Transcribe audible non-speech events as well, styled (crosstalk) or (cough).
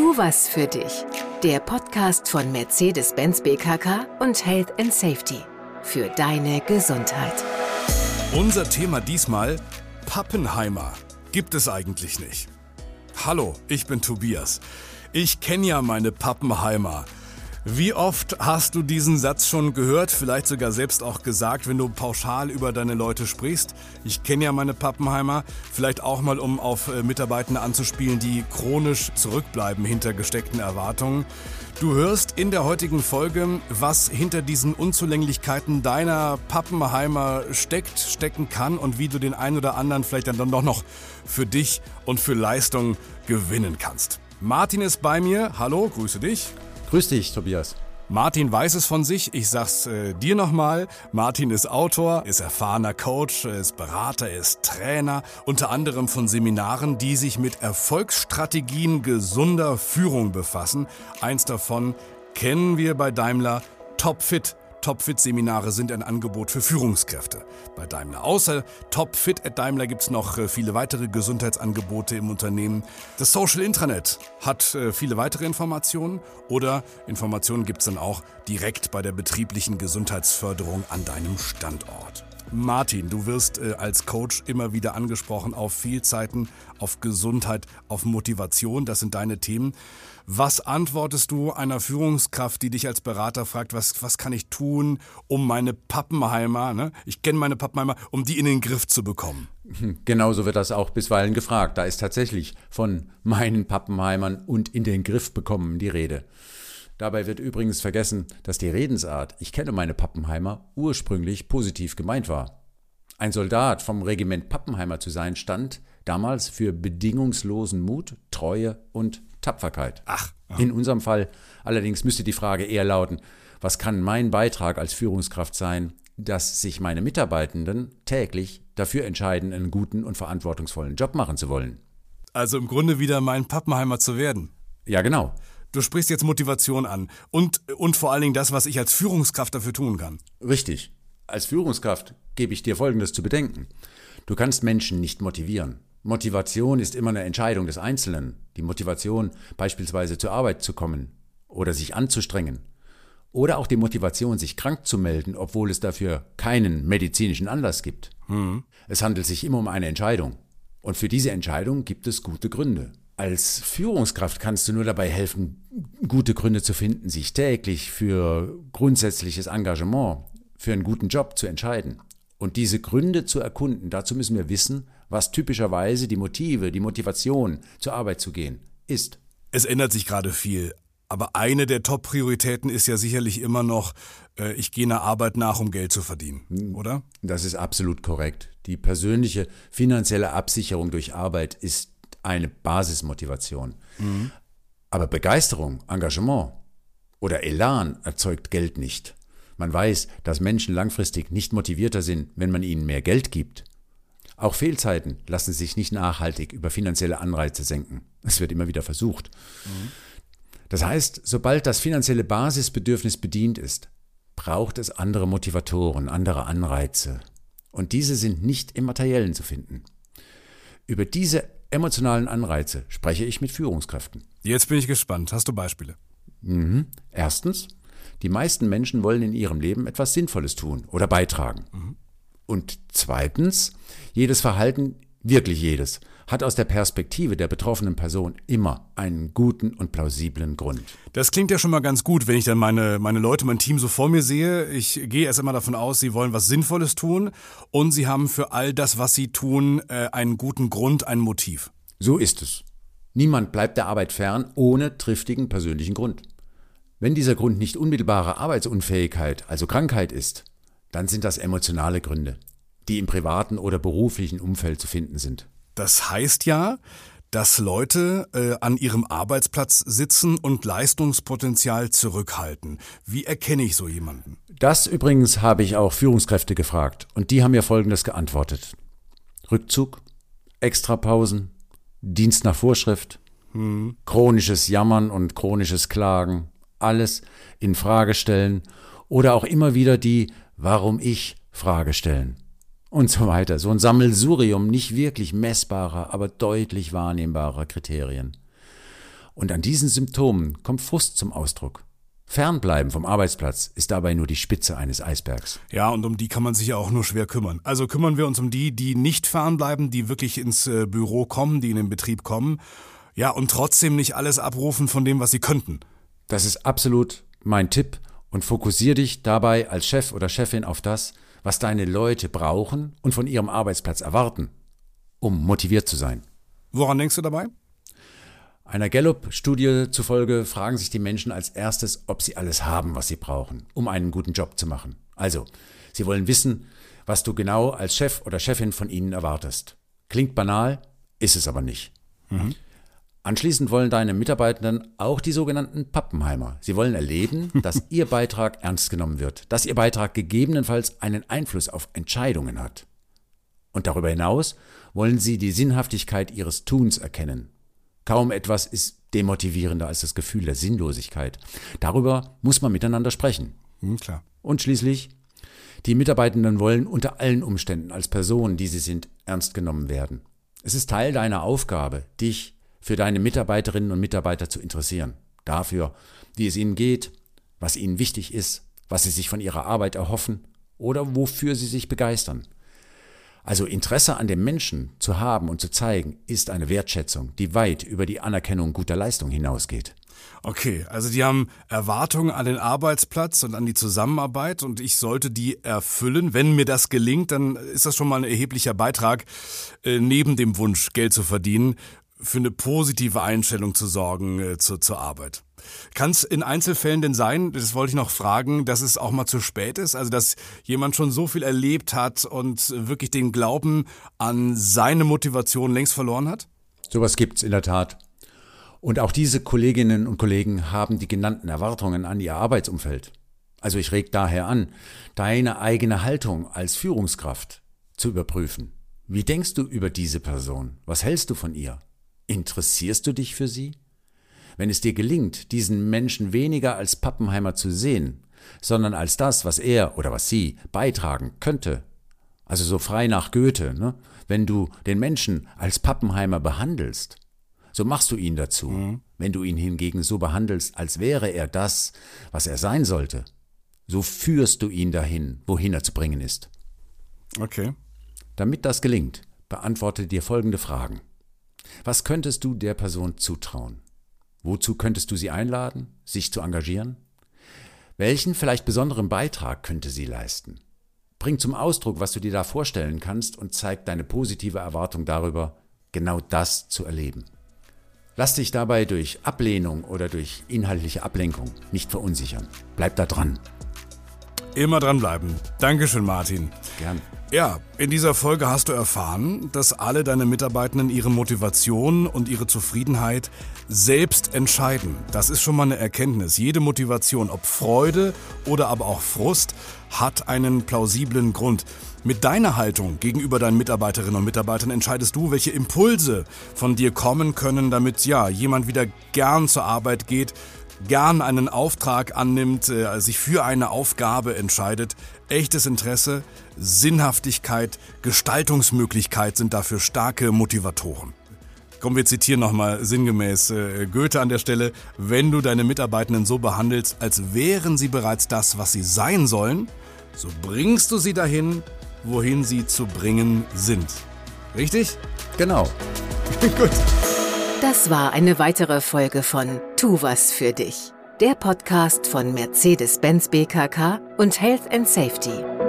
Tu was für dich. Der Podcast von Mercedes-Benz BKK und Health and Safety. Für deine Gesundheit. Unser Thema diesmal Pappenheimer. Gibt es eigentlich nicht. Hallo, ich bin Tobias. Ich kenne ja meine Pappenheimer. Wie oft hast du diesen Satz schon gehört, vielleicht sogar selbst auch gesagt, wenn du pauschal über deine Leute sprichst? Ich kenne ja meine Pappenheimer, vielleicht auch mal, um auf äh, Mitarbeitende anzuspielen, die chronisch zurückbleiben hinter gesteckten Erwartungen. Du hörst in der heutigen Folge, was hinter diesen Unzulänglichkeiten deiner Pappenheimer steckt, stecken kann und wie du den einen oder anderen vielleicht dann doch noch für dich und für Leistung gewinnen kannst. Martin ist bei mir. Hallo, grüße dich. Grüß dich, Tobias. Martin weiß es von sich. Ich sag's äh, dir nochmal. Martin ist Autor, ist erfahrener Coach, ist Berater, ist Trainer, unter anderem von Seminaren, die sich mit Erfolgsstrategien gesunder Führung befassen. Eins davon kennen wir bei Daimler Topfit. Topfit-Seminare sind ein Angebot für Führungskräfte bei Daimler. Außer Topfit at Daimler gibt es noch äh, viele weitere Gesundheitsangebote im Unternehmen. Das Social Intranet hat äh, viele weitere Informationen oder Informationen gibt es dann auch direkt bei der betrieblichen Gesundheitsförderung an deinem Standort. Martin, du wirst äh, als Coach immer wieder angesprochen auf Fehlzeiten, auf Gesundheit, auf Motivation. Das sind deine Themen. Was antwortest du einer Führungskraft, die dich als Berater fragt, was, was kann ich tun, um meine Pappenheimer, ne? ich kenne meine Pappenheimer, um die in den Griff zu bekommen? Genauso wird das auch bisweilen gefragt. Da ist tatsächlich von meinen Pappenheimern und in den Griff bekommen die Rede. Dabei wird übrigens vergessen, dass die Redensart, ich kenne meine Pappenheimer, ursprünglich positiv gemeint war. Ein Soldat vom Regiment Pappenheimer zu sein, stand damals für bedingungslosen Mut, Treue und Tapferkeit. Ach. In unserem Fall allerdings müsste die Frage eher lauten, was kann mein Beitrag als Führungskraft sein, dass sich meine Mitarbeitenden täglich dafür entscheiden, einen guten und verantwortungsvollen Job machen zu wollen. Also im Grunde wieder mein Pappenheimer zu werden. Ja, genau. Du sprichst jetzt Motivation an und, und vor allen Dingen das, was ich als Führungskraft dafür tun kann. Richtig. Als Führungskraft gebe ich dir Folgendes zu bedenken. Du kannst Menschen nicht motivieren. Motivation ist immer eine Entscheidung des Einzelnen. Die Motivation, beispielsweise zur Arbeit zu kommen oder sich anzustrengen. Oder auch die Motivation, sich krank zu melden, obwohl es dafür keinen medizinischen Anlass gibt. Mhm. Es handelt sich immer um eine Entscheidung. Und für diese Entscheidung gibt es gute Gründe. Als Führungskraft kannst du nur dabei helfen, gute Gründe zu finden, sich täglich für grundsätzliches Engagement, für einen guten Job zu entscheiden. Und diese Gründe zu erkunden, dazu müssen wir wissen, was typischerweise die Motive, die Motivation, zur Arbeit zu gehen, ist. Es ändert sich gerade viel. Aber eine der Top-Prioritäten ist ja sicherlich immer noch, äh, ich gehe einer Arbeit nach, um Geld zu verdienen, hm. oder? Das ist absolut korrekt. Die persönliche finanzielle Absicherung durch Arbeit ist eine Basismotivation. Mhm. Aber Begeisterung, Engagement oder Elan erzeugt Geld nicht. Man weiß, dass Menschen langfristig nicht motivierter sind, wenn man ihnen mehr Geld gibt. Auch Fehlzeiten lassen sich nicht nachhaltig über finanzielle Anreize senken. Es wird immer wieder versucht. Mhm. Das heißt, sobald das finanzielle Basisbedürfnis bedient ist, braucht es andere Motivatoren, andere Anreize. Und diese sind nicht im Materiellen zu finden. Über diese emotionalen Anreize spreche ich mit Führungskräften. Jetzt bin ich gespannt. Hast du Beispiele? Mhm. Erstens, die meisten Menschen wollen in ihrem Leben etwas Sinnvolles tun oder beitragen. Mhm. Und zweitens, jedes Verhalten, wirklich jedes, hat aus der Perspektive der betroffenen Person immer einen guten und plausiblen Grund. Das klingt ja schon mal ganz gut, wenn ich dann meine, meine Leute, mein Team so vor mir sehe. Ich gehe erst einmal davon aus, sie wollen was Sinnvolles tun und sie haben für all das, was sie tun, äh, einen guten Grund, ein Motiv. So ist es. Niemand bleibt der Arbeit fern ohne triftigen persönlichen Grund. Wenn dieser Grund nicht unmittelbare Arbeitsunfähigkeit, also Krankheit ist, dann sind das emotionale Gründe, die im privaten oder beruflichen Umfeld zu finden sind. Das heißt ja, dass Leute äh, an ihrem Arbeitsplatz sitzen und Leistungspotenzial zurückhalten. Wie erkenne ich so jemanden? Das übrigens habe ich auch Führungskräfte gefragt und die haben mir Folgendes geantwortet. Rückzug, Extrapausen, Dienst nach Vorschrift, hm. chronisches Jammern und chronisches Klagen, alles in Frage stellen oder auch immer wieder die Warum ich Frage stellen und so weiter. So ein Sammelsurium nicht wirklich messbarer, aber deutlich wahrnehmbarer Kriterien. Und an diesen Symptomen kommt Frust zum Ausdruck. Fernbleiben vom Arbeitsplatz ist dabei nur die Spitze eines Eisbergs. Ja, und um die kann man sich ja auch nur schwer kümmern. Also kümmern wir uns um die, die nicht fernbleiben, die wirklich ins äh, Büro kommen, die in den Betrieb kommen. Ja, und trotzdem nicht alles abrufen von dem, was sie könnten. Das ist absolut mein Tipp und fokussier dich dabei als Chef oder Chefin auf das, was deine Leute brauchen und von ihrem Arbeitsplatz erwarten, um motiviert zu sein. Woran denkst du dabei? Einer Gallup-Studie zufolge fragen sich die Menschen als erstes, ob sie alles haben, was sie brauchen, um einen guten Job zu machen. Also, sie wollen wissen, was du genau als Chef oder Chefin von ihnen erwartest. Klingt banal, ist es aber nicht. Mhm. Anschließend wollen deine Mitarbeitenden auch die sogenannten Pappenheimer. Sie wollen erleben, (laughs) dass ihr Beitrag ernst genommen wird, dass ihr Beitrag gegebenenfalls einen Einfluss auf Entscheidungen hat. Und darüber hinaus wollen sie die Sinnhaftigkeit ihres Tuns erkennen, Kaum etwas ist demotivierender als das Gefühl der Sinnlosigkeit. Darüber muss man miteinander sprechen. Hm, klar. Und schließlich, die Mitarbeitenden wollen unter allen Umständen als Personen, die sie sind, ernst genommen werden. Es ist Teil deiner Aufgabe, dich für deine Mitarbeiterinnen und Mitarbeiter zu interessieren. Dafür, wie es ihnen geht, was ihnen wichtig ist, was sie sich von ihrer Arbeit erhoffen oder wofür sie sich begeistern. Also Interesse an dem Menschen zu haben und zu zeigen, ist eine Wertschätzung, die weit über die Anerkennung guter Leistung hinausgeht. Okay, also die haben Erwartungen an den Arbeitsplatz und an die Zusammenarbeit und ich sollte die erfüllen. Wenn mir das gelingt, dann ist das schon mal ein erheblicher Beitrag, äh, neben dem Wunsch, Geld zu verdienen, für eine positive Einstellung zu sorgen äh, zur, zur Arbeit. Kann es in Einzelfällen denn sein, das wollte ich noch fragen, dass es auch mal zu spät ist? Also, dass jemand schon so viel erlebt hat und wirklich den Glauben an seine Motivation längst verloren hat? Sowas gibt's in der Tat. Und auch diese Kolleginnen und Kollegen haben die genannten Erwartungen an ihr Arbeitsumfeld. Also ich reg daher an, deine eigene Haltung als Führungskraft zu überprüfen. Wie denkst du über diese Person? Was hältst du von ihr? Interessierst du dich für sie? Wenn es dir gelingt, diesen Menschen weniger als Pappenheimer zu sehen, sondern als das, was er oder was sie beitragen könnte, also so frei nach Goethe, ne? wenn du den Menschen als Pappenheimer behandelst, so machst du ihn dazu. Mhm. Wenn du ihn hingegen so behandelst, als wäre er das, was er sein sollte, so führst du ihn dahin, wohin er zu bringen ist. Okay. Damit das gelingt, beantworte dir folgende Fragen. Was könntest du der Person zutrauen? Wozu könntest du sie einladen, sich zu engagieren? Welchen vielleicht besonderen Beitrag könnte sie leisten? Bring zum Ausdruck, was du dir da vorstellen kannst und zeig deine positive Erwartung darüber, genau das zu erleben. Lass dich dabei durch Ablehnung oder durch inhaltliche Ablenkung nicht verunsichern. Bleib da dran. Immer dranbleiben. Dankeschön, Martin. Gern. Ja, in dieser Folge hast du erfahren, dass alle deine Mitarbeitenden ihre Motivation und ihre Zufriedenheit selbst entscheiden. Das ist schon mal eine Erkenntnis. Jede Motivation, ob Freude oder aber auch Frust, hat einen plausiblen Grund. Mit deiner Haltung gegenüber deinen Mitarbeiterinnen und Mitarbeitern entscheidest du, welche Impulse von dir kommen können, damit ja jemand wieder gern zur Arbeit geht, gern einen Auftrag annimmt, äh, sich für eine Aufgabe entscheidet. Echtes Interesse, Sinnhaftigkeit, Gestaltungsmöglichkeit sind dafür starke Motivatoren. Komm, wir zitieren nochmal sinngemäß äh, Goethe an der Stelle. Wenn du deine Mitarbeitenden so behandelst, als wären sie bereits das, was sie sein sollen, so bringst du sie dahin, wohin sie zu bringen sind. Richtig? Genau. (laughs) Gut. Das war eine weitere Folge von Tu was für dich, der Podcast von Mercedes-Benz BKK und Health and Safety.